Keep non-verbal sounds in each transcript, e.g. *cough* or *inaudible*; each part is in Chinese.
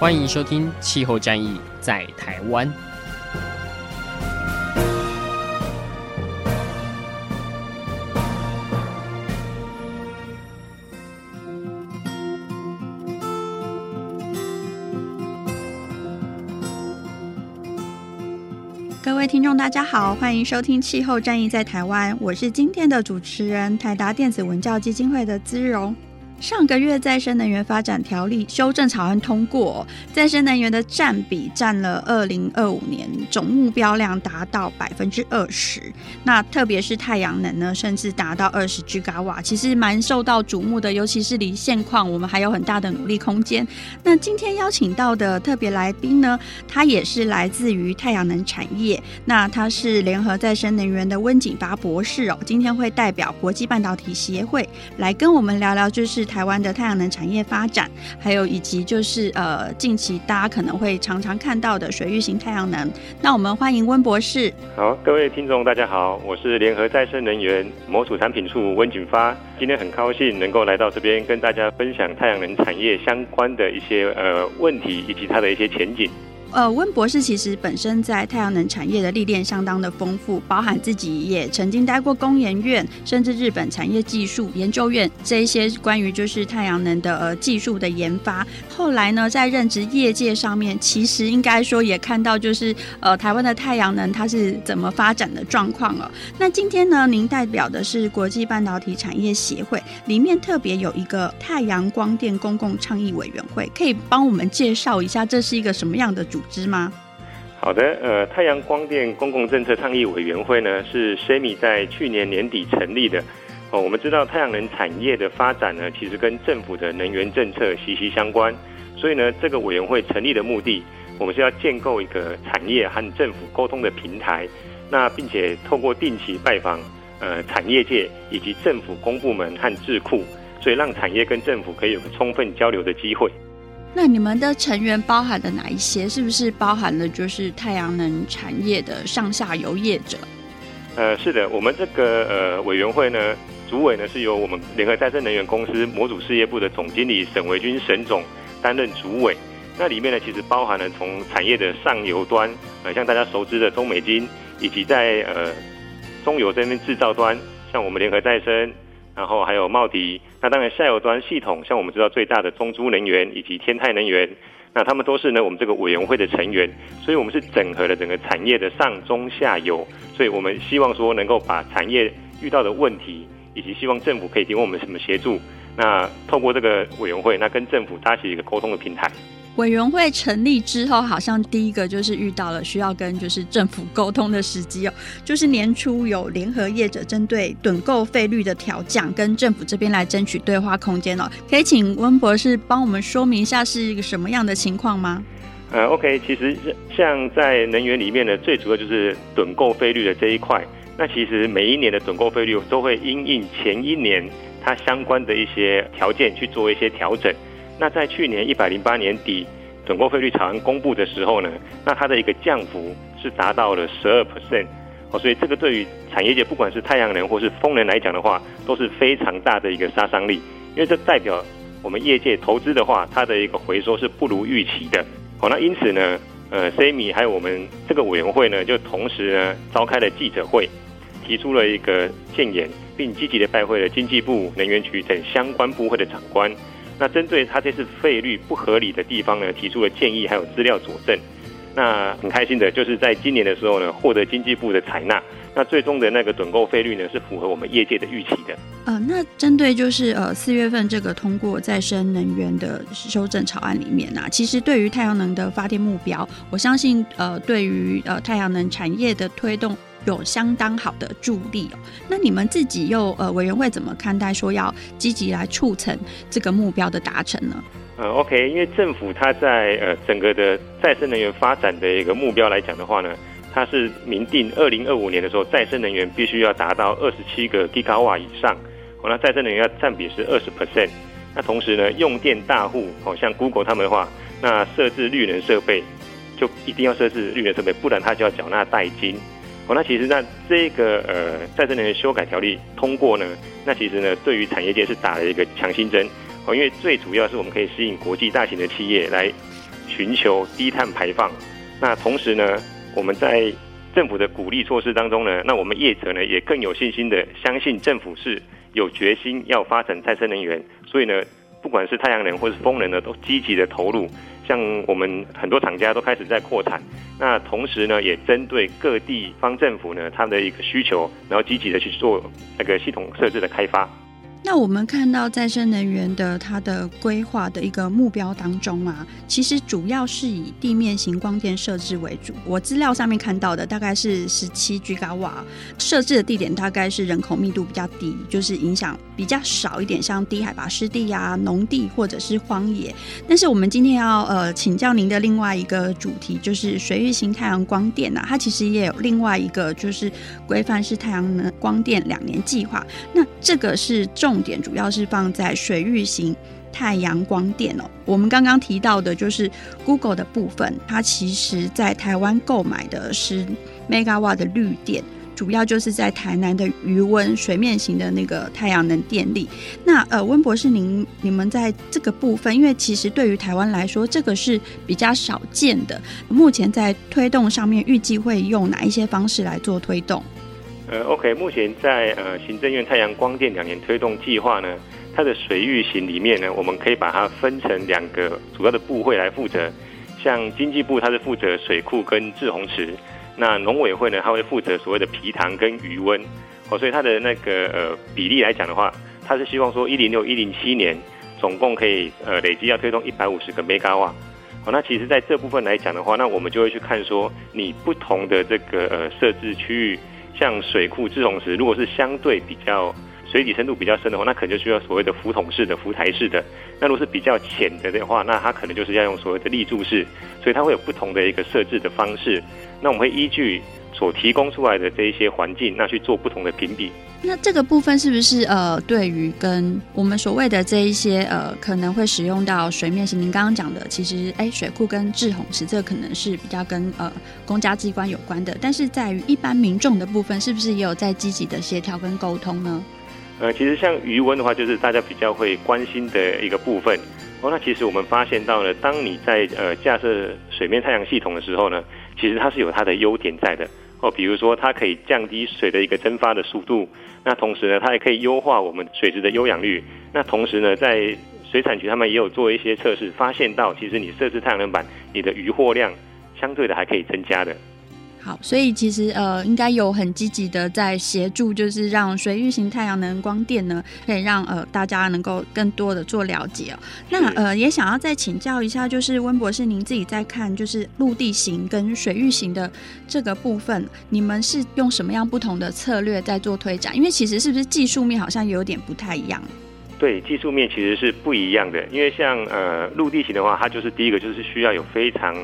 欢迎收听《气候战役在台湾》。各位听众，大家好，欢迎收听《气候战役在台湾》，我是今天的主持人，台达电子文教基金会的姿蓉。上个月再生能源发展条例修正草案通过，再生能源的占比占了二零二五年总目标量达到百分之二十。那特别是太阳能呢，甚至达到二十 g 瓦，其实蛮受到瞩目的。尤其是离现况，我们还有很大的努力空间。那今天邀请到的特别来宾呢，他也是来自于太阳能产业，那他是联合再生能源的温景发博士哦。今天会代表国际半导体协会来跟我们聊聊，就是。台湾的太阳能产业发展，还有以及就是呃，近期大家可能会常常看到的水域型太阳能。那我们欢迎温博士。好，各位听众大家好，我是联合再生能源模组产品处温景发，今天很高兴能够来到这边跟大家分享太阳能产业相关的一些呃问题以及它的一些前景。呃，温博士其实本身在太阳能产业的历练相当的丰富，包含自己也曾经待过工研院，甚至日本产业技术研究院这一些关于就是太阳能的呃技术的研发。后来呢，在任职业界上面，其实应该说也看到就是呃台湾的太阳能它是怎么发展的状况了。那今天呢，您代表的是国际半导体产业协会，里面特别有一个太阳光电公共倡议委员会，可以帮我们介绍一下这是一个什么样的组织吗？好的，呃，太阳光电公共政策倡议委员会呢，是 SEMI 在去年年底成立的。哦，我们知道太阳能产业的发展呢，其实跟政府的能源政策息息相关。所以呢，这个委员会成立的目的，我们是要建构一个产业和政府沟通的平台。那并且透过定期拜访呃产业界以及政府公部门和智库，所以让产业跟政府可以有个充分交流的机会。那你们的成员包含了哪一些？是不是包含了就是太阳能产业的上下游业者？呃，是的，我们这个呃委员会呢，主委呢是由我们联合再生能源公司模组事业部的总经理沈维军沈总担任主委。那里面呢，其实包含了从产业的上游端，呃，像大家熟知的中美金，以及在呃中游这边制造端，像我们联合再生。然后还有茂迪，那当然下游端系统，像我们知道最大的中租能源以及天泰能源，那他们都是呢我们这个委员会的成员，所以我们是整合了整个产业的上中下游，所以我们希望说能够把产业遇到的问题，以及希望政府可以提供我们什么协助，那透过这个委员会，那跟政府搭起一个沟通的平台。委员会成立之后，好像第一个就是遇到了需要跟就是政府沟通的时机哦，就是年初有联合业者针对趸购费率的调降，跟政府这边来争取对话空间哦。可以请温博士帮我们说明一下是一个什么样的情况吗？呃，OK，其实像在能源里面呢，最主要就是趸购费率的这一块。那其实每一年的趸购费率都会因应前一年它相关的一些条件去做一些调整。那在去年一百零八年底，趸购费率草案公布的时候呢，那它的一个降幅是达到了十二 percent 哦，所以这个对于产业界不管是太阳能或是风能来讲的话，都是非常大的一个杀伤力，因为这代表我们业界投资的话，它的一个回收是不如预期的。好，那因此呢，呃，SEMI 还有我们这个委员会呢，就同时呢召开了记者会，提出了一个建言，并积极的拜会了经济部、能源局等相关部会的长官。那针对他这次费率不合理的地方呢，提出了建议，还有资料佐证。那很开心的就是在今年的时候呢，获得经济部的采纳。那最终的那个趸购费率呢，是符合我们业界的预期的。呃，那针对就是呃四月份这个通过再生能源的修正草案里面呢、其实对于太阳能的发电目标，我相信呃对于呃太阳能产业的推动。有相当好的助力哦。那你们自己又呃委员会怎么看待说要积极来促成这个目标的达成呢？呃，OK，因为政府它在呃整个的再生能源发展的一个目标来讲的话呢，它是明定二零二五年的时候，再生能源必须要达到二十七个 Gigawatt 以上，哦，那再生能源要占比是二十 percent。那同时呢，用电大户，好像 Google 他们的话，那设置绿能设备就一定要设置绿能设备，不然他就要缴纳代金。哦，那其实那这个呃再生能源修改条例通过呢，那其实呢对于产业界是打了一个强心针。哦，因为最主要是我们可以吸引国际大型的企业来寻求低碳排放。那同时呢，我们在政府的鼓励措施当中呢，那我们业者呢也更有信心的相信政府是有决心要发展再生能源。所以呢，不管是太阳能或是风能呢，都积极的投入。像我们很多厂家都开始在扩产。那同时呢，也针对各地方政府呢，他们的一个需求，然后积极的去做那个系统设置的开发。那我们看到再生能源的它的规划的一个目标当中啊，其实主要是以地面型光电设置为主。我资料上面看到的大概是十七 Gigawatt，设置的地点大概是人口密度比较低，就是影响比较少一点，像低海拔湿地啊、农地或者是荒野。但是我们今天要呃请教您的另外一个主题，就是水域型太阳光电啊，它其实也有另外一个就是规范是太阳能光电两年计划。那这个是重。重点主要是放在水域型太阳光电哦。我们刚刚提到的就是 Google 的部分，它其实在台湾购买的是 Megawatt 的绿电，主要就是在台南的余温水面型的那个太阳能电力。那呃，温博士您你们在这个部分，因为其实对于台湾来说，这个是比较少见的。目前在推动上面，预计会用哪一些方式来做推动？呃，OK，目前在呃行政院太阳光电两年推动计划呢，它的水域型里面呢，我们可以把它分成两个主要的部会来负责。像经济部它是负责水库跟滞洪池，那农委会呢，它会负责所谓的皮塘跟鱼温。哦，所以它的那个呃比例来讲的话，它是希望说一零六一零七年总共可以呃累计要推动一百五十个 Megawatt。好，那其实在这部分来讲的话，那我们就会去看说你不同的这个呃设置区域。像水库滞洪池，如果是相对比较水底深度比较深的话，那可能就需要所谓的浮筒式的、浮台式的。那如果是比较浅的的话，那它可能就是要用所谓的立柱式。所以它会有不同的一个设置的方式。那我们会依据所提供出来的这一些环境，那去做不同的评比。那这个部分是不是呃，对于跟我们所谓的这一些呃，可能会使用到水面型？您刚刚讲的，其实哎，水库跟滞洪池，这个可能是比较跟呃公家机关有关的。但是在于一般民众的部分，是不是也有在积极的协调跟沟通呢？呃，其实像鱼温的话，就是大家比较会关心的一个部分。哦，那其实我们发现到了，当你在呃架设水面太阳系统的时候呢，其实它是有它的优点在的。哦，比如说它可以降低水的一个蒸发的速度，那同时呢，它也可以优化我们水质的优氧率。那同时呢，在水产局他们也有做一些测试，发现到其实你设置太阳能板，你的渔获量相对的还可以增加的。好，所以其实呃，应该有很积极的在协助，就是让水域型太阳能光电呢，可以让呃大家能够更多的做了解哦。那呃，也想要再请教一下，就是温博士，您自己在看就是陆地型跟水域型的这个部分，你们是用什么样不同的策略在做推展？因为其实是不是技术面好像有点不太一样？对，技术面其实是不一样的。因为像呃陆地型的话，它就是第一个就是需要有非常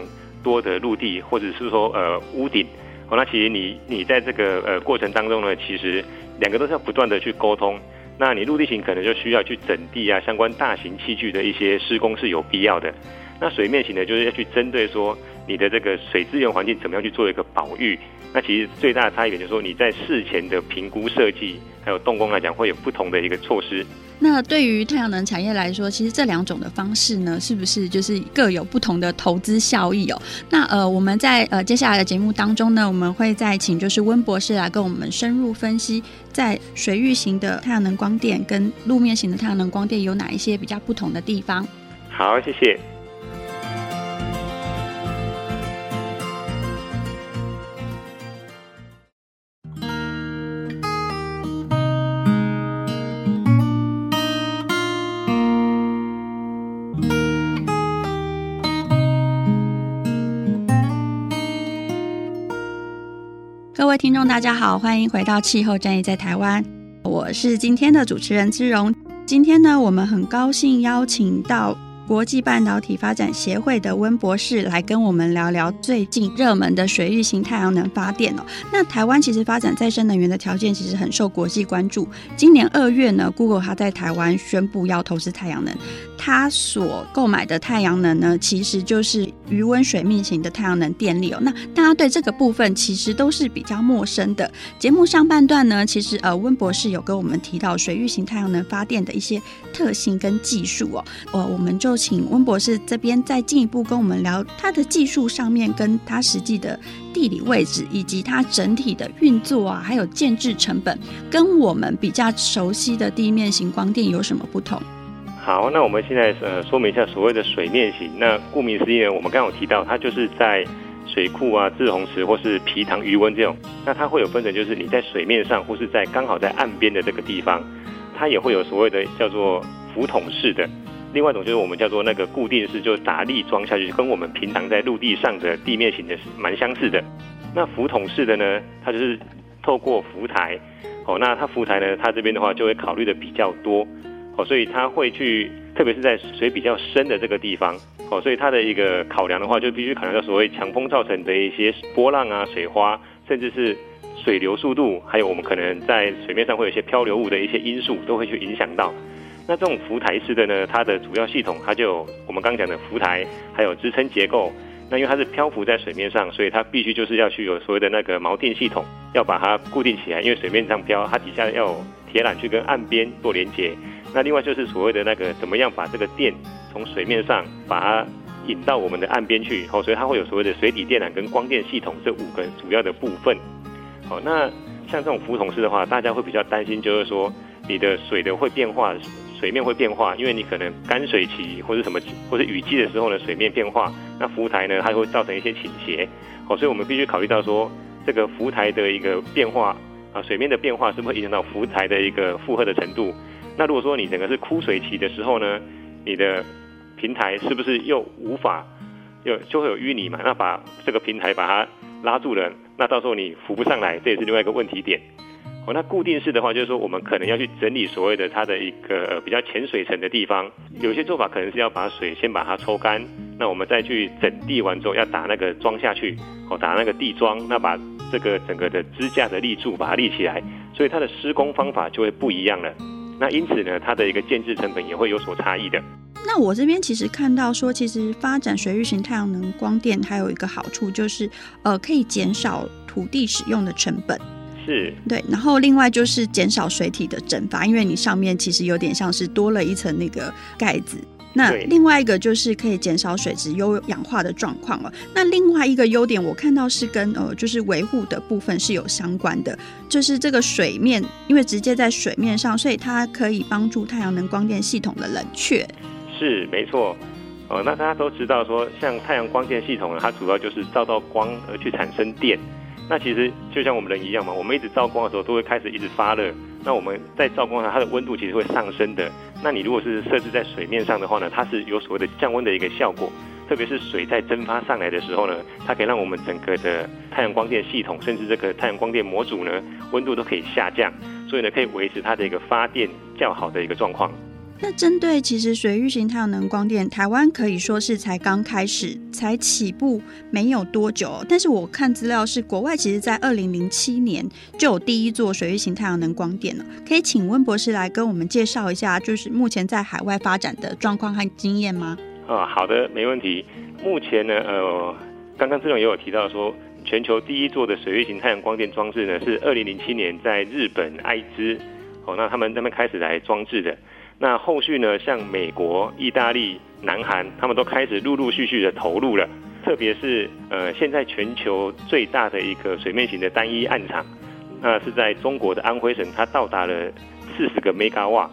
多的陆地，或者是说呃屋顶，哦，那其实你你在这个呃过程当中呢，其实两个都是要不断的去沟通。那你陆地型可能就需要去整地啊，相关大型器具的一些施工是有必要的。那水面型呢，就是要去针对说你的这个水资源环境怎么样去做一个保育。那其实最大的差异点就是说你在事前的评估设计还有动工来讲，会有不同的一个措施。那对于太阳能产业来说，其实这两种的方式呢，是不是就是各有不同的投资效益哦？那呃，我们在呃接下来的节目当中呢，我们会再请就是温博士来跟我们深入分析，在水域型的太阳能光电跟路面型的太阳能光电有哪一些比较不同的地方。好，谢谢。各位听众，大家好，欢迎回到气候战役在台湾，我是今天的主持人姿蓉。今天呢，我们很高兴邀请到国际半导体发展协会的温博士来跟我们聊聊最近热门的水域型太阳能发电哦。那台湾其实发展再生能源的条件其实很受国际关注。今年二月呢，Google 它在台湾宣布要投资太阳能，他所购买的太阳能呢，其实就是余温水密型的太阳能电力哦。那大家对这个部分其实都是比较陌生的。节目上半段呢，其实呃温博士有跟我们提到水域型太阳能发电的一些特性跟技术哦，呃，我们就。请温博士这边再进一步跟我们聊它的技术上面，跟它实际的地理位置，以及它整体的运作啊，还有建置成本，跟我们比较熟悉的地面型光电有什么不同？好，那我们现在呃说明一下所谓的水面型。那顾名思义呢，我们刚刚有提到，它就是在水库啊、滞洪池或是皮塘鱼温这种，那它会有分成，就是你在水面上或是在刚好在岸边的这个地方，它也会有所谓的叫做浮筒式的。另外一种就是我们叫做那个固定式，就是打立桩下去，跟我们平常在陆地上的地面型的是蛮相似的。那浮筒式的呢，它就是透过浮台，哦，那它浮台呢，它这边的话就会考虑的比较多，哦，所以它会去，特别是在水比较深的这个地方，哦，所以它的一个考量的话，就必须考量到所谓强风造成的一些波浪啊、水花，甚至是水流速度，还有我们可能在水面上会有一些漂流物的一些因素，都会去影响到。那这种浮台式的呢，它的主要系统，它就有我们刚刚讲的浮台，还有支撑结构。那因为它是漂浮在水面上，所以它必须就是要去有所谓的那个锚定系统，要把它固定起来。因为水面上漂，它底下要有铁缆去跟岸边做连接。那另外就是所谓的那个怎么样把这个电从水面上把它引到我们的岸边去。好，所以它会有所谓的水底电缆跟光电系统这五个主要的部分。好，那像这种浮筒式的话，大家会比较担心，就是说你的水的会变化。水面会变化，因为你可能干水期或者什么，或者雨季的时候呢，水面变化，那浮台呢，它会造成一些倾斜，哦，所以我们必须考虑到说，这个浮台的一个变化啊，水面的变化是不是会影响到浮台的一个负荷的程度？那如果说你整个是枯水期的时候呢，你的平台是不是又无法，又就会有淤泥嘛？那把这个平台把它拉住了，那到时候你浮不上来，这也是另外一个问题点。哦，那固定式的话，就是说我们可能要去整理所谓的它的一个比较浅水层的地方，有些做法可能是要把水先把它抽干，那我们再去整地完之后要打那个桩下去，哦，打那个地桩，那把这个整个的支架的立柱把它立起来，所以它的施工方法就会不一样了。那因此呢，它的一个建制成本也会有所差异的。那我这边其实看到说，其实发展水域型太阳能光电还有一个好处就是，呃，可以减少土地使用的成本。是对，然后另外就是减少水体的蒸发，因为你上面其实有点像是多了一层那个盖子。那另外一个就是可以减少水质优氧化的状况了。那另外一个优点，我看到是跟呃就是维护的部分是有相关的，就是这个水面因为直接在水面上，所以它可以帮助太阳能光电系统的冷却。是没错，哦，那大家都知道说，像太阳光电系统呢，它主要就是照到光而去产生电。那其实就像我们人一样嘛，我们一直照光的时候都会开始一直发热。那我们在照光上，它的温度其实会上升的。那你如果是设置在水面上的话呢，它是有所谓的降温的一个效果。特别是水在蒸发上来的时候呢，它可以让我们整个的太阳光电系统，甚至这个太阳光电模组呢，温度都可以下降，所以呢，可以维持它的一个发电较好的一个状况。那针对其实水域型太阳能光电，台湾可以说是才刚开始，才起步没有多久。但是我看资料是，国外其实在二零零七年就有第一座水域型太阳能光电了。可以请温博士来跟我们介绍一下，就是目前在海外发展的状况和经验吗？啊，好的，没问题。目前呢，呃，刚刚志荣也有提到说，全球第一座的水域型太阳光电装置呢，是二零零七年在日本爱知，哦，那他们那边开始来装置的。那后续呢，像美国、意大利、南韩，他们都开始陆陆续续的投入了。特别是呃，现在全球最大的一个水面型的单一案场，那是在中国的安徽省，它到达了四十个 mega 瓦。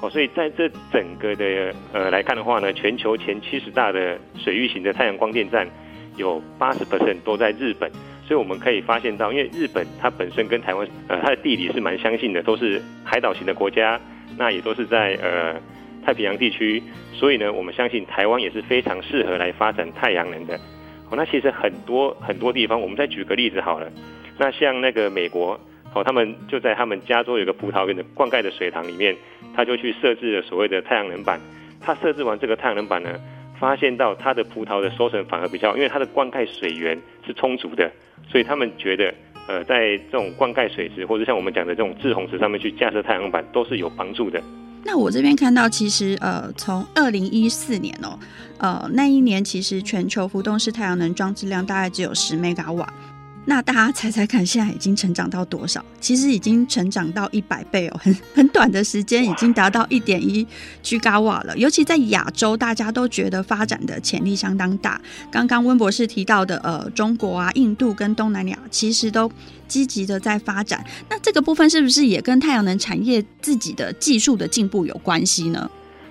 哦，所以在这整个的呃来看的话呢，全球前七十大的水域型的太阳光电站，有八十 percent 都在日本。所以我们可以发现到，因为日本它本身跟台湾呃它的地理是蛮相近的，都是海岛型的国家。那也都是在呃太平洋地区，所以呢，我们相信台湾也是非常适合来发展太阳能的。哦，那其实很多很多地方，我们再举个例子好了。那像那个美国，哦，他们就在他们加州有个葡萄园的灌溉的水塘里面，他就去设置了所谓的太阳能板。他设置完这个太阳能板呢，发现到他的葡萄的收成反而比较，因为它的灌溉水源是充足的，所以他们觉得，呃，在这种灌溉水池或者像我们讲的这种滞洪池上面去架设太阳板都是有帮助的。那我这边看到，其实呃，从二零一四年哦，呃，那一年其实全球浮动式太阳能装置量大概只有十兆瓦。那大家猜猜看，现在已经成长到多少？其实已经成长到一百倍哦，很 *laughs* 很短的时间已经达到一点一 Gigawatt 了。尤其在亚洲，大家都觉得发展的潜力相当大。刚刚温博士提到的，呃，中国啊、印度跟东南亚，其实都积极的在发展。那这个部分是不是也跟太阳能产业自己的技术的进步有关系呢？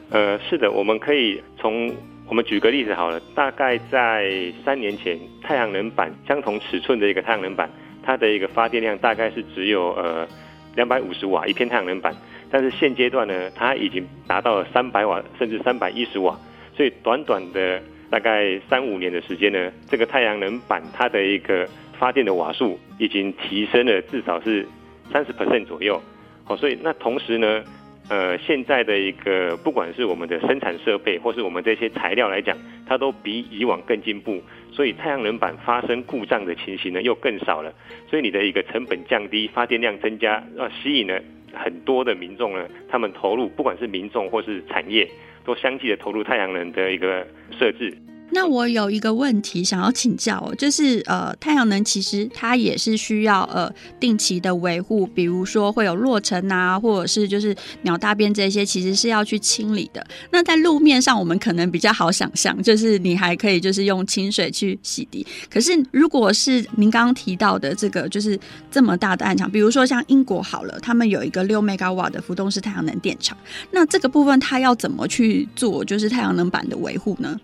呃，是的，我们可以从。我们举个例子好了，大概在三年前，太阳能板相同尺寸的一个太阳能板，它的一个发电量大概是只有呃两百五十瓦一片太阳能板，但是现阶段呢，它已经达到了三百瓦甚至三百一十瓦，所以短短的大概三五年的时间呢，这个太阳能板它的一个发电的瓦数已经提升了至少是三十 percent 左右，好，所以那同时呢。呃，现在的一个不管是我们的生产设备，或是我们这些材料来讲，它都比以往更进步，所以太阳能板发生故障的情形呢又更少了，所以你的一个成本降低，发电量增加，呃，吸引了很多的民众呢，他们投入，不管是民众或是产业，都相继的投入太阳能的一个设置。那我有一个问题想要请教，就是呃，太阳能其实它也是需要呃定期的维护，比如说会有落尘啊，或者是就是鸟大便这些，其实是要去清理的。那在路面上，我们可能比较好想象，就是你还可以就是用清水去洗涤。可是如果是您刚刚提到的这个，就是这么大的暗场，比如说像英国好了，他们有一个六 Megawatt 的浮动式太阳能电厂，那这个部分它要怎么去做，就是太阳能板的维护呢？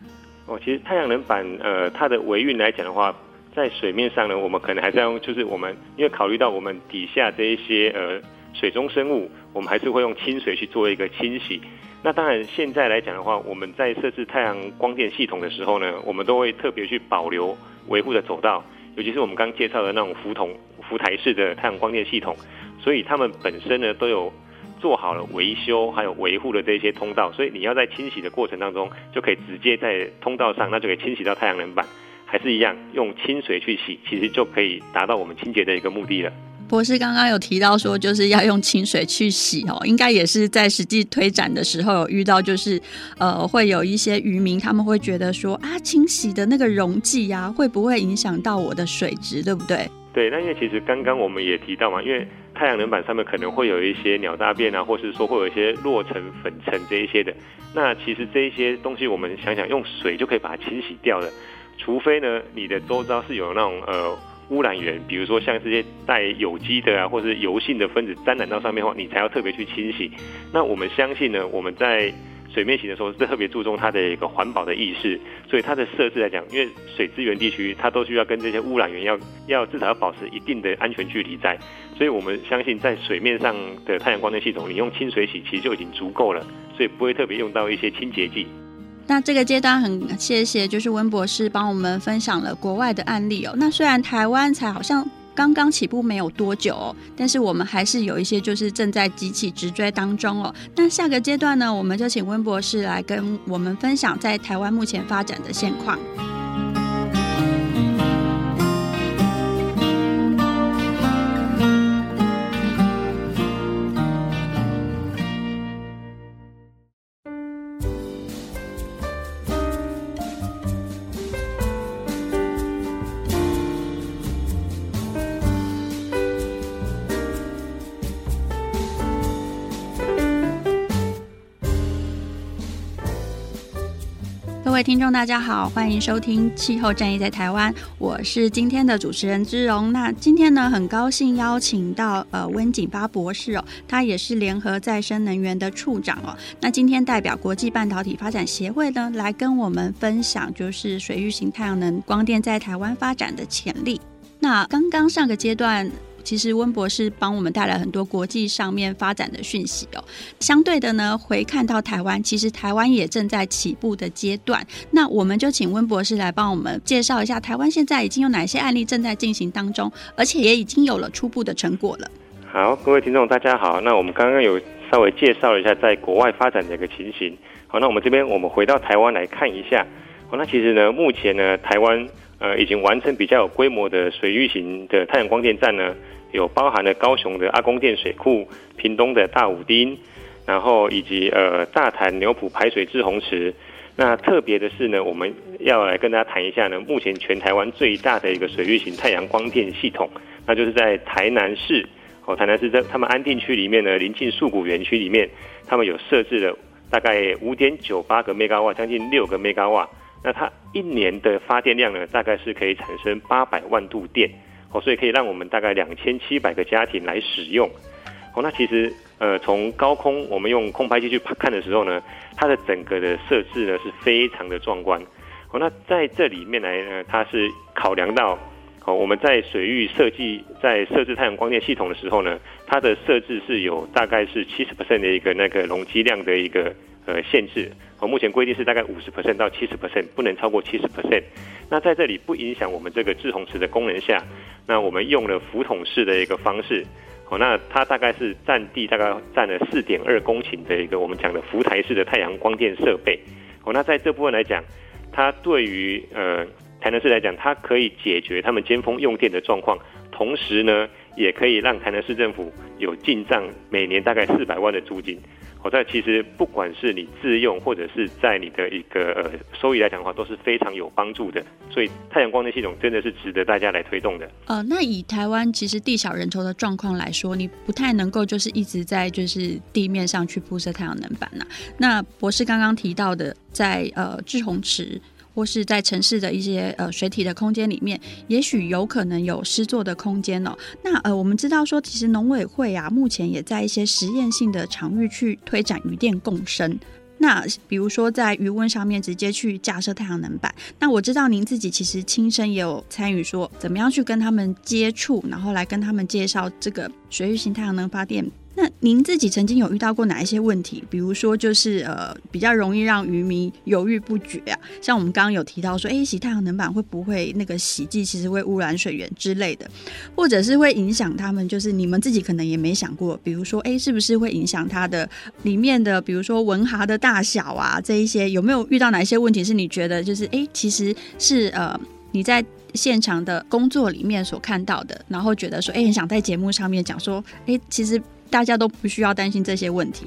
哦，其实太阳能板，呃，它的维运来讲的话，在水面上呢，我们可能还是要用，就是我们因为考虑到我们底下这一些呃水中生物，我们还是会用清水去做一个清洗。那当然，现在来讲的话，我们在设置太阳光电系统的时候呢，我们都会特别去保留维护的走道，尤其是我们刚介绍的那种浮筒浮台式的太阳光电系统，所以它们本身呢都有。做好了维修还有维护的这些通道，所以你要在清洗的过程当中，就可以直接在通道上，那就可以清洗到太阳能板，还是一样 *laughs* 用清水去洗，其实就可以达到我们清洁的一个目的了。博士刚刚有提到说，就是要用清水去洗哦，应该也是在实际推展的时候有遇到，就是呃，会有一些渔民他们会觉得说啊，清洗的那个溶剂呀，会不会影响到我的水质，对不对？对，那因为其实刚刚我们也提到嘛，因为太阳能板上面可能会有一些鸟大便啊，或是说会有一些落尘、粉尘这一些的。那其实这一些东西，我们想想用水就可以把它清洗掉了。除非呢，你的周遭是有那种呃污染源，比如说像这些带有机的啊，或是油性的分子沾染到上面的话，你才要特别去清洗。那我们相信呢，我们在水面洗的时候是特别注重它的一个环保的意识，所以它的设置来讲，因为水资源地区它都需要跟这些污染源要要至少要保持一定的安全距离在，所以我们相信在水面上的太阳光电系统，你用清水洗其实就已经足够了，所以不会特别用到一些清洁剂。那这个阶段很谢谢，就是温博士帮我们分享了国外的案例哦。那虽然台湾才好像。刚刚起步没有多久，但是我们还是有一些就是正在急起直追当中哦。那下个阶段呢，我们就请温博士来跟我们分享在台湾目前发展的现况。各位听众，大家好，欢迎收听《气候战役在台湾》，我是今天的主持人姿蓉。那今天呢，很高兴邀请到呃温景发博士哦，他也是联合再生能源的处长哦。那今天代表国际半导体发展协会呢，来跟我们分享就是水域型太阳能光电在台湾发展的潜力。那刚刚上个阶段。其实温博士帮我们带来很多国际上面发展的讯息哦。相对的呢，回看到台湾，其实台湾也正在起步的阶段。那我们就请温博士来帮我们介绍一下，台湾现在已经有哪些案例正在进行当中，而且也已经有了初步的成果了。好，各位听众大家好。那我们刚刚有稍微介绍了一下在国外发展的一个情形。好，那我们这边我们回到台湾来看一下。好，那其实呢，目前呢，台湾呃已经完成比较有规模的水域型的太阳光电站呢，有包含了高雄的阿公店水库、屏东的大武丁，然后以及呃大潭牛埔排水滞洪池。那特别的是呢，我们要来跟大家谈一下呢，目前全台湾最大的一个水域型太阳光电系统，那就是在台南市。哦，台南市在他们安定区里面呢，临近树谷园区里面，他们有设置了。大概五点九八个 megawatt，，将近六个 megawatt。那它一年的发电量呢，大概是可以产生八百万度电，哦，所以可以让我们大概两千七百个家庭来使用。哦，那其实呃，从高空我们用空拍机去看的时候呢，它的整个的设置呢是非常的壮观。哦，那在这里面来呢，它是考量到。哦，我们在水域设计，在设置太阳光电系统的时候呢，它的设置是有大概是七十 percent 的一个那个容积量的一个呃限制。哦，目前规定是大概五十 percent 到七十 percent，不能超过七十 percent。那在这里不影响我们这个制洪池的功能下，那我们用了浮筒式的一个方式。哦，那它大概是占地大概占了四点二公顷的一个我们讲的浮台式的太阳光电设备。哦，那在这部分来讲，它对于呃。台南市来讲，它可以解决他们尖峰用电的状况，同时呢，也可以让台南市政府有进账每年大概四百万的租金。好在其实不管是你自用或者是在你的一个呃收益来讲的话，都是非常有帮助的。所以太阳光电系统真的是值得大家来推动的。呃，那以台湾其实地小人稠的状况来说，你不太能够就是一直在就是地面上去铺设太阳能板呐、那博士刚刚提到的在，呃滞洪池。或是在城市的一些呃水体的空间里面，也许有可能有施作的空间哦。那呃，我们知道说，其实农委会啊，目前也在一些实验性的场域去推展渔电共生。那比如说在余温上面直接去架设太阳能板。那我知道您自己其实亲身也有参与，说怎么样去跟他们接触，然后来跟他们介绍这个水域型太阳能发电。那您自己曾经有遇到过哪一些问题？比如说，就是呃，比较容易让渔民犹豫不决啊。像我们刚刚有提到说，哎，洗太阳能板会不会那个洗剂其实会污染水源之类的，或者是会影响他们？就是你们自己可能也没想过，比如说，哎，是不是会影响它的里面的，比如说文蛤的大小啊，这一些有没有遇到哪一些问题？是你觉得就是哎，其实是呃你在现场的工作里面所看到的，然后觉得说，哎，很想在节目上面讲说，哎，其实。大家都不需要担心这些问题。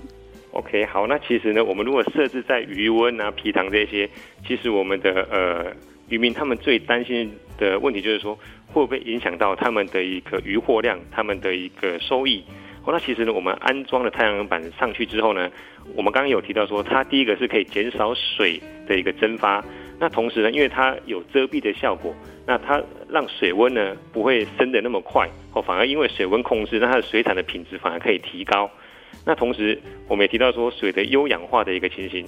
OK，好，那其实呢，我们如果设置在余温啊、皮塘这些，其实我们的呃渔民他们最担心的问题就是说，会不会影响到他们的一个渔获量、他们的一个收益？哦，那其实呢，我们安装了太阳能板上去之后呢，我们刚刚有提到说，它第一个是可以减少水的一个蒸发，那同时呢，因为它有遮蔽的效果。那它让水温呢不会升得那么快，哦，反而因为水温控制，那它的水产的品质反而可以提高。那同时我们也提到说水的优氧化的一个情形，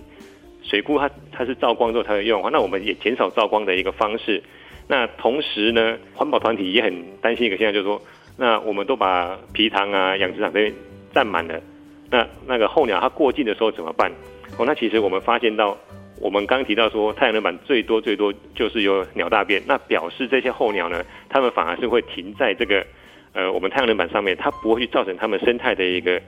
水库它它是照光之后才会优氧化，那我们也减少照光的一个方式。那同时呢，环保团体也很担心一个现象，就是说，那我们都把皮塘啊、养殖场这边占满了，那那个候鸟它过境的时候怎么办？哦，那其实我们发现到。我们刚提到说，太阳能板最多最多就是有鸟大便，那表示这些候鸟呢，它们反而是会停在这个呃我们太阳能板上面，它不会去造成它们生态的一个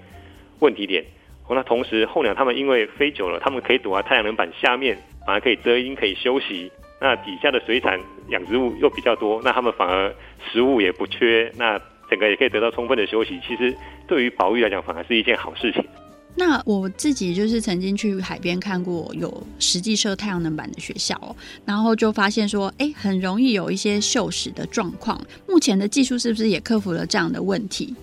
问题点。那同时候鸟它们因为飞久了，它们可以躲在太阳能板下面，反而可以遮阴，可以休息。那底下的水产养殖物又比较多，那它们反而食物也不缺，那整个也可以得到充分的休息。其实对于保育来讲，反而是一件好事情。那我自己就是曾经去海边看过有实际设太阳能板的学校，然后就发现说，哎，很容易有一些锈蚀的状况。目前的技术是不是也克服了这样的问题？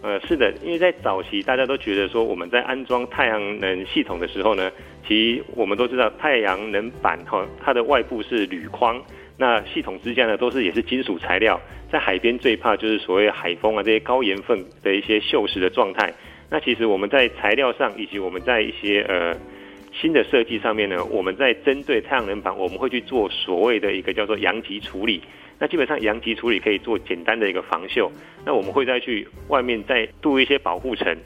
呃，是的，因为在早期大家都觉得说，我们在安装太阳能系统的时候呢，其实我们都知道太阳能板哈，它的外部是铝框，那系统支架呢都是也是金属材料，在海边最怕就是所谓海风啊这些高盐分的一些锈蚀的状态。那其实我们在材料上，以及我们在一些呃新的设计上面呢，我们在针对太阳能板，我们会去做所谓的一个叫做阳极处理。那基本上阳极处理可以做简单的一个防锈。那我们会再去外面再镀一些保护层，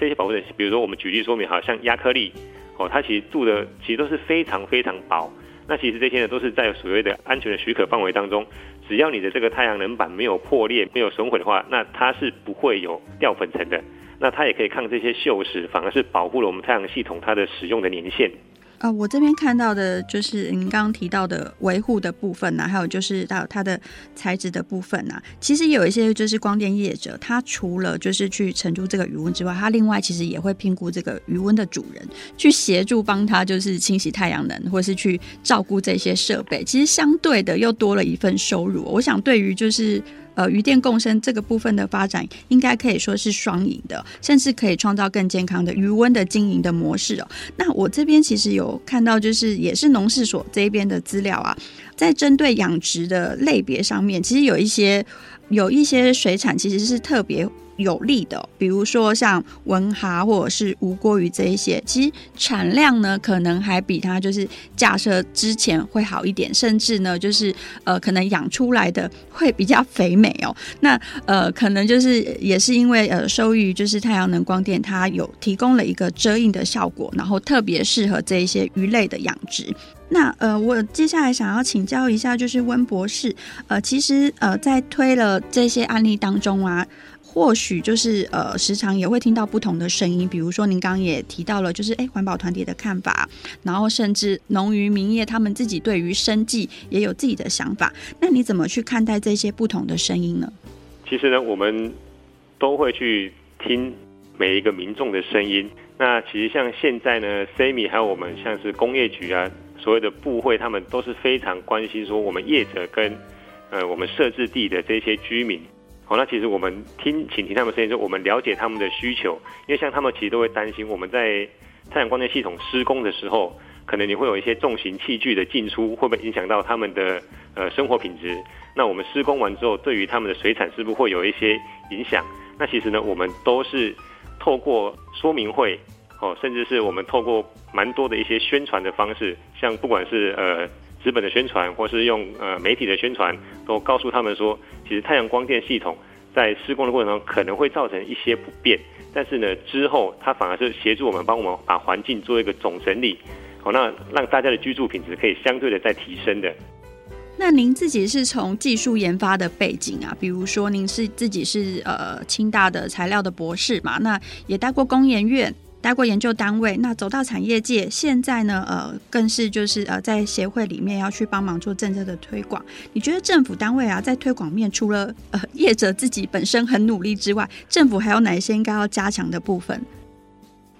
这些保护层，比如说我们举例说明，好像亚克力哦，它其实镀的其实都是非常非常薄。那其实这些呢都是在所谓的安全的许可范围当中，只要你的这个太阳能板没有破裂、没有损毁的话，那它是不会有掉粉尘的。那它也可以抗这些锈蚀，反而是保护了我们太阳系统它的使用的年限。啊、我这边看到的就是您刚刚提到的维护的部分呢、啊，还有就是到它的材质的部分呢、啊。其实有一些就是光电业者，他除了就是去承租这个余温之外，他另外其实也会评估这个余温的主人，去协助帮他就是清洗太阳能，或是去照顾这些设备。其实相对的又多了一份收入。我想对于就是。呃，鱼电共生这个部分的发展，应该可以说是双赢的，甚至可以创造更健康的鱼温的经营的模式哦。那我这边其实有看到，就是也是农事所这边的资料啊，在针对养殖的类别上面，其实有一些有一些水产其实是特别。有利的，比如说像文蛤或者是无郭鱼这一些，其实产量呢可能还比它就是架设之前会好一点，甚至呢就是呃可能养出来的会比较肥美哦。*laughs* 那呃可能就是也是因为呃收益就是太阳能光电它有提供了一个遮荫的效果，然后特别适合这一些鱼类的养殖。那呃我接下来想要请教一下，就是温博士，呃其实呃在推了这些案例当中啊。或许就是呃，时常也会听到不同的声音，比如说您刚刚也提到了，就是哎，环保团体的看法，然后甚至农渔民业他们自己对于生计也有自己的想法。那你怎么去看待这些不同的声音呢？其实呢，我们都会去听每一个民众的声音。那其实像现在呢，Sammy 还有我们像是工业局啊，所谓的部会，他们都是非常关心说我们业者跟呃我们设置地的这些居民。好，那其实我们听，请听他们声音，就我们了解他们的需求，因为像他们其实都会担心，我们在太阳光电系统施工的时候，可能你会有一些重型器具的进出，会不会影响到他们的呃生活品质？那我们施工完之后，对于他们的水产是不是会有一些影响？那其实呢，我们都是透过说明会，哦，甚至是我们透过蛮多的一些宣传的方式，像不管是呃。资本的宣传，或是用呃媒体的宣传，都告诉他们说，其实太阳光电系统在施工的过程中可能会造成一些不便，但是呢，之后它反而是协助我们，帮我们把环境做一个总整理，好，那让大家的居住品质可以相对的再提升的。那您自己是从技术研发的背景啊，比如说您是自己是呃清大的材料的博士嘛，那也待过工研院。待过研究单位，那走到产业界，现在呢，呃，更是就是呃，在协会里面要去帮忙做政策的推广。你觉得政府单位啊，在推广面，除了呃业者自己本身很努力之外，政府还有哪一些应该要加强的部分？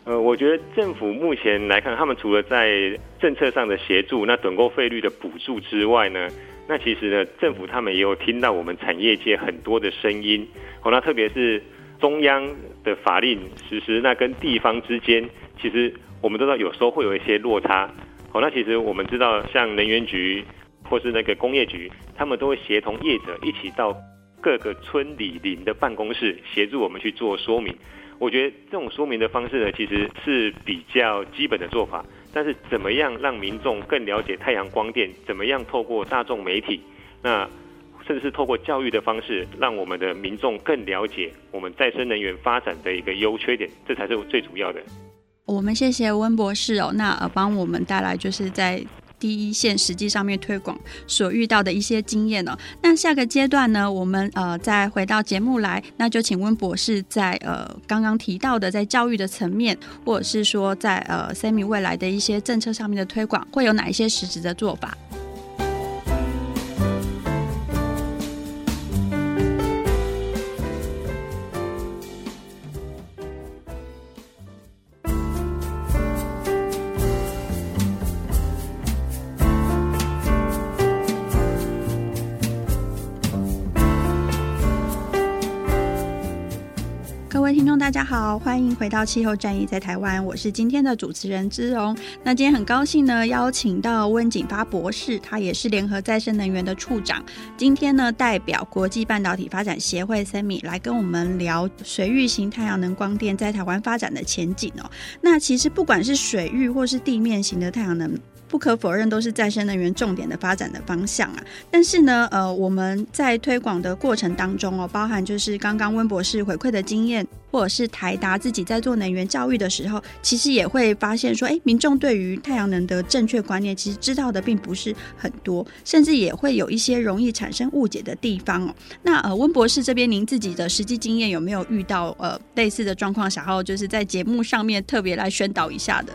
呃，我觉得政府目前来看，他们除了在政策上的协助，那趸购费率的补助之外呢，那其实呢，政府他们也有听到我们产业界很多的声音。哦，那特别是。中央的法令实施，那跟地方之间，其实我们都知道有时候会有一些落差。好，那其实我们知道，像能源局或是那个工业局，他们都会协同业者一起到各个村里邻的办公室，协助我们去做说明。我觉得这种说明的方式呢，其实是比较基本的做法。但是怎么样让民众更了解太阳光电？怎么样透过大众媒体？那甚至是透过教育的方式，让我们的民众更了解我们再生能源发展的一个优缺点，这才是最主要的。我们谢谢温博士哦，那呃帮我们带来就是在第一线实际上面推广所遇到的一些经验哦。那下个阶段呢，我们呃再回到节目来，那就请温博士在呃刚刚提到的在教育的层面，或者是说在呃 SEMI 未来的一些政策上面的推广，会有哪一些实质的做法？大家好，欢迎回到气候战役在台湾，我是今天的主持人姿蓉。那今天很高兴呢，邀请到温锦发博士，他也是联合再生能源的处长。今天呢，代表国际半导体发展协会 SEMI 来跟我们聊水域型太阳能光电在台湾发展的前景哦。那其实不管是水域或是地面型的太阳能。不可否认，都是再生能源重点的发展的方向啊。但是呢，呃，我们在推广的过程当中哦，包含就是刚刚温博士回馈的经验，或者是台达自己在做能源教育的时候，其实也会发现说，哎，民众对于太阳能的正确观念，其实知道的并不是很多，甚至也会有一些容易产生误解的地方哦。那呃，温博士这边，您自己的实际经验有没有遇到呃类似的状况，想要就是在节目上面特别来宣导一下的？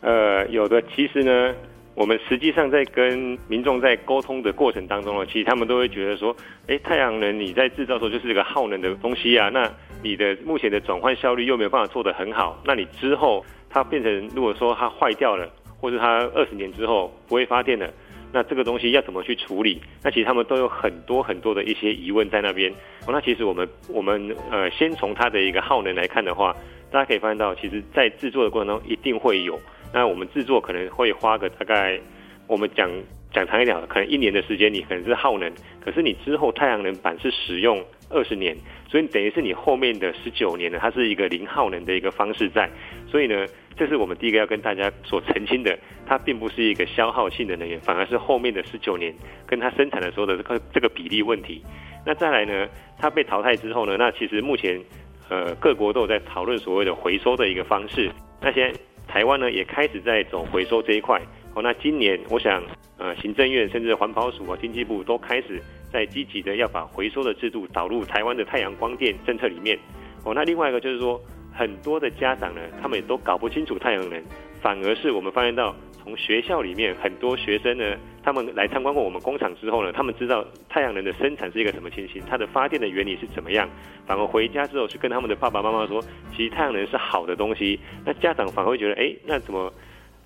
呃，有的其实呢，我们实际上在跟民众在沟通的过程当中呢，其实他们都会觉得说，哎，太阳能你在制造的时候就是一个耗能的东西啊，那你的目前的转换效率又没有办法做得很好，那你之后它变成如果说它坏掉了，或者它二十年之后不会发电了，那这个东西要怎么去处理？那其实他们都有很多很多的一些疑问在那边。那其实我们我们呃，先从它的一个耗能来看的话，大家可以发现到，其实在制作的过程中一定会有。那我们制作可能会花个大概，我们讲讲长一点，可能一年的时间，你可能是耗能，可是你之后太阳能板是使用二十年，所以等于是你后面的十九年呢，它是一个零耗能的一个方式在。所以呢，这是我们第一个要跟大家所澄清的，它并不是一个消耗性的能源，反而是后面的十九年跟它生产的时候的这个这个比例问题。那再来呢，它被淘汰之后呢，那其实目前呃各国都有在讨论所谓的回收的一个方式。那现台湾呢也开始在走回收这一块。哦，那今年我想呃行政院甚至环保署啊经济部都开始在积极的要把回收的制度导入台湾的太阳光电政策里面。哦，那另外一个就是说。很多的家长呢，他们也都搞不清楚太阳能，反而是我们发现到，从学校里面很多学生呢，他们来参观过我们工厂之后呢，他们知道太阳能的生产是一个什么情形，它的发电的原理是怎么样，反而回家之后去跟他们的爸爸妈妈说，其实太阳能是好的东西，那家长反而会觉得，哎，那怎么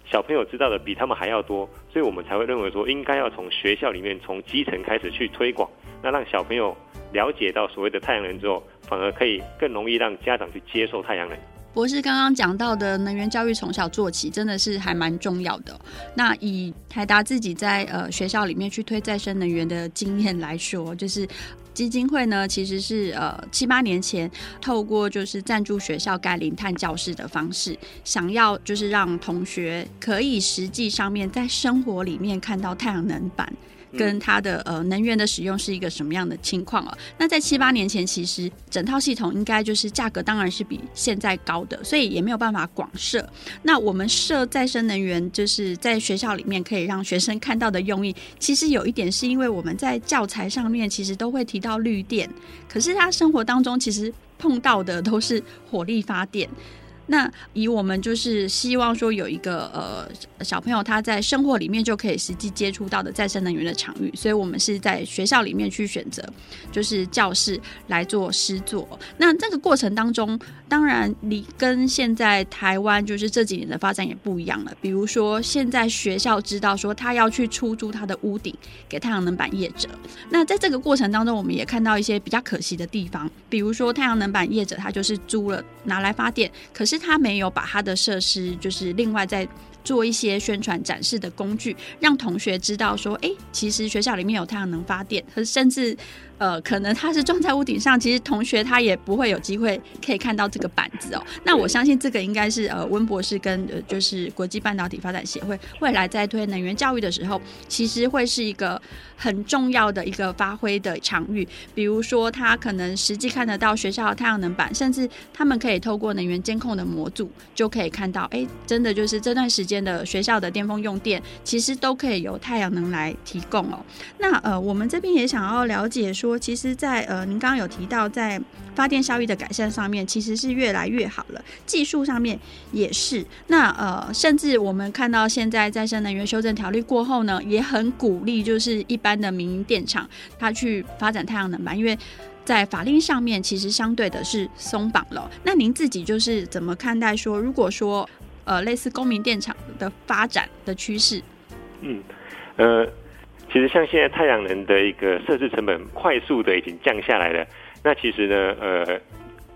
小朋友知道的比他们还要多，所以我们才会认为说，应该要从学校里面从基层开始去推广，那让小朋友了解到所谓的太阳能之后。反而可以更容易让家长去接受太阳能。博士刚刚讲到的能源教育从小做起，真的是还蛮重要的。那以台达自己在呃学校里面去推再生能源的经验来说，就是基金会呢其实是呃七八年前透过就是赞助学校盖零碳教室的方式，想要就是让同学可以实际上面在生活里面看到太阳能板。跟它的呃能源的使用是一个什么样的情况啊？那在七八年前，其实整套系统应该就是价格当然是比现在高的，所以也没有办法广设。那我们设再生能源，就是在学校里面可以让学生看到的用意，其实有一点是因为我们在教材上面其实都会提到绿电，可是他生活当中其实碰到的都是火力发电。那以我们就是希望说有一个呃小朋友他在生活里面就可以实际接触到的再生能源的场域，所以我们是在学校里面去选择，就是教室来做诗作。那这个过程当中，当然你跟现在台湾就是这几年的发展也不一样了。比如说现在学校知道说他要去出租他的屋顶给太阳能板业者，那在这个过程当中，我们也看到一些比较可惜的地方，比如说太阳能板业者他就是租了拿来发电，可是。他没有把他的设施，就是另外再做一些宣传展示的工具，让同学知道说，哎，其实学校里面有太阳能发电，和甚至。呃，可能他是撞在屋顶上，其实同学他也不会有机会可以看到这个板子哦。那我相信这个应该是呃温博士跟呃就是国际半导体发展协会未来在推能源教育的时候，其实会是一个很重要的一个发挥的场域。比如说，他可能实际看得到学校的太阳能板，甚至他们可以透过能源监控的模组，就可以看到，哎，真的就是这段时间的学校的电风用电，其实都可以由太阳能来提供哦。那呃，我们这边也想要了解说。其实在，呃，您刚刚有提到，在发电效益的改善上面，其实是越来越好了。技术上面也是。那呃，甚至我们看到现在再生能源修正条例过后呢，也很鼓励，就是一般的民营电厂，它去发展太阳能板，因为在法令上面其实相对的是松绑了。那您自己就是怎么看待说，如果说呃，类似公民电厂的发展的趋势？嗯，呃。其实像现在太阳能的一个设置成本快速的已经降下来了，那其实呢，呃，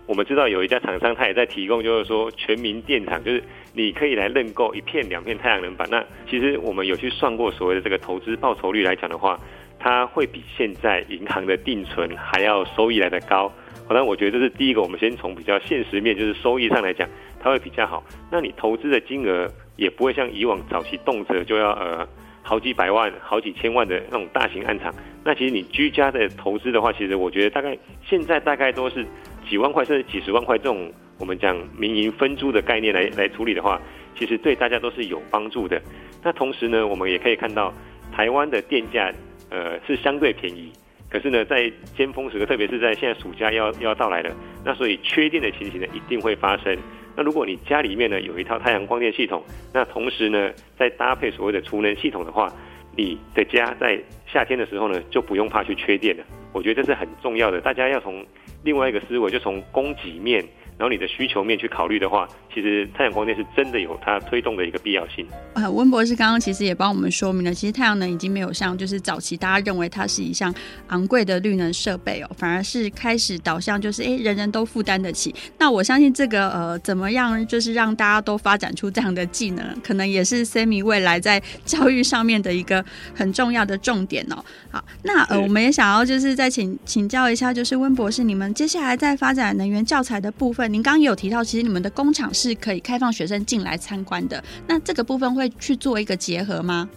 我们知道有一家厂商他也在提供，就是说全民电厂，就是你可以来认购一片两片太阳能板。那其实我们有去算过所谓的这个投资报酬率来讲的话，它会比现在银行的定存还要收益来得高。好，那我觉得这是第一个，我们先从比较现实面，就是收益上来讲，它会比较好。那你投资的金额也不会像以往早期动辄就要呃。好几百万、好几千万的那种大型案场，那其实你居家的投资的话，其实我觉得大概现在大概都是几万块甚至几十万块这种我们讲民营分租的概念来来处理的话，其实对大家都是有帮助的。那同时呢，我们也可以看到台湾的电价呃是相对便宜，可是呢在尖峰时刻，特别是在现在暑假要要到来了，那所以缺电的情形呢一定会发生。那如果你家里面呢有一套太阳光电系统，那同时呢再搭配所谓的储能系统的话，你的家在夏天的时候呢就不用怕去缺电了。我觉得这是很重要的，大家要从另外一个思维，就从供给面。然后你的需求面去考虑的话，其实太阳光电是真的有它推动的一个必要性。呃，温博士刚刚其实也帮我们说明了，其实太阳能已经没有像就是早期大家认为它是一项昂贵的绿能设备哦，反而是开始导向就是哎人人都负担得起。那我相信这个呃怎么样就是让大家都发展出这样的技能，可能也是 Sammy 未来在教育上面的一个很重要的重点哦。好，那呃我们也想要就是再请请教一下，就是温博士，你们接下来在发展能源教材的部分。您刚刚也有提到，其实你们的工厂是可以开放学生进来参观的。那这个部分会去做一个结合吗？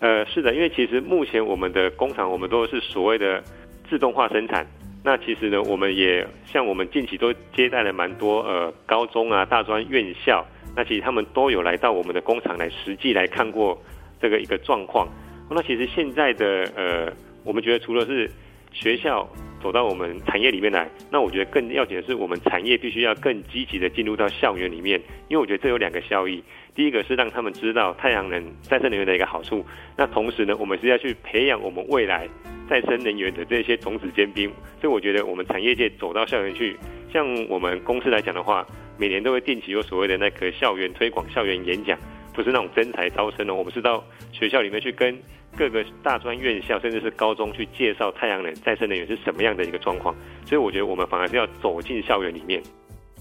呃，是的，因为其实目前我们的工厂，我们都是所谓的自动化生产。那其实呢，我们也像我们近期都接待了蛮多呃高中啊、大专院校，那其实他们都有来到我们的工厂来实际来看过这个一个状况。那其实现在的呃，我们觉得除了是学校。走到我们产业里面来，那我觉得更要紧的是，我们产业必须要更积极的进入到校园里面，因为我觉得这有两个效益。第一个是让他们知道太阳能、再生能源的一个好处，那同时呢，我们是要去培养我们未来再生能源的这些种子尖兵。所以我觉得我们产业界走到校园去，像我们公司来讲的话，每年都会定期有所谓的那个校园推广、校园演讲，不是那种真才招生的，我们是到学校里面去跟。各个大专院校，甚至是高中去介绍太阳能、再生能源是什么样的一个状况，所以我觉得我们反而是要走进校园里面。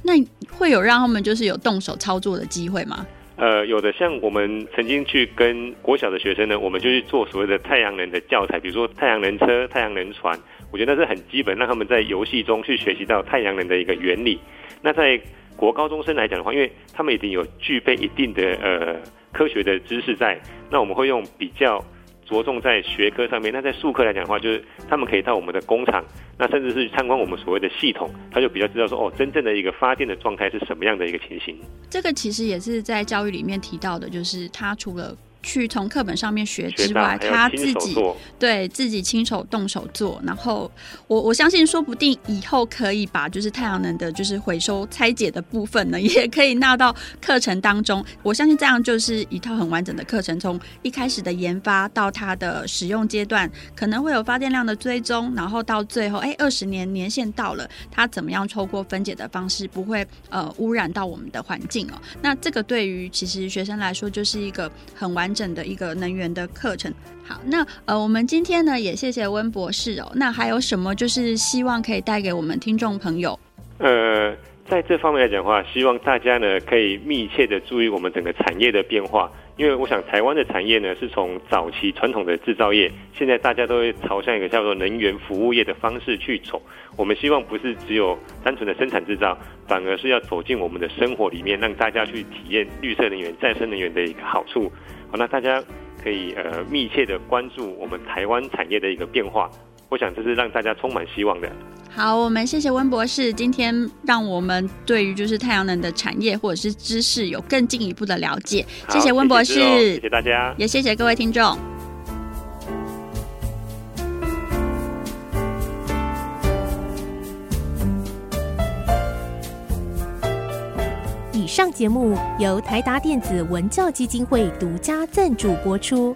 那会有让他们就是有动手操作的机会吗？呃，有的，像我们曾经去跟国小的学生呢，我们就去做所谓的太阳能的教材，比如说太阳能车、太阳能船，我觉得那是很基本，让他们在游戏中去学习到太阳能的一个原理。那在国高中生来讲的话，因为他们已经有具备一定的呃科学的知识在，那我们会用比较。着重在学科上面，那在术科来讲的话，就是他们可以到我们的工厂，那甚至是参观我们所谓的系统，他就比较知道说，哦，真正的一个发电的状态是什么样的一个情形。这个其实也是在教育里面提到的，就是他除了。去从课本上面学之外，他自己对自己亲手动手做，然后我我相信，说不定以后可以把就是太阳能的，就是回收拆解的部分呢，*laughs* 也可以纳到课程当中。我相信这样就是一套很完整的课程，从一开始的研发到它的使用阶段，可能会有发电量的追踪，然后到最后，哎，二十年年限到了，它怎么样透过分解的方式不会呃污染到我们的环境哦？那这个对于其实学生来说，就是一个很完。完整的一个能源的课程。好，那呃，我们今天呢也谢谢温博士哦。那还有什么就是希望可以带给我们听众朋友？呃，在这方面来讲的话，希望大家呢可以密切的注意我们整个产业的变化，因为我想台湾的产业呢是从早期传统的制造业，现在大家都会朝向一个叫做能源服务业的方式去走。我们希望不是只有单纯的生产制造，反而是要走进我们的生活里面，让大家去体验绿色能源、再生能源的一个好处。好，那大家可以呃密切的关注我们台湾产业的一个变化，我想这是让大家充满希望的。好，我们谢谢温博士，今天让我们对于就是太阳能的产业或者是知识有更进一步的了解。谢谢温博士，谢谢大家，也谢谢各位听众。以上节目由台达电子文教基金会独家赞助播出。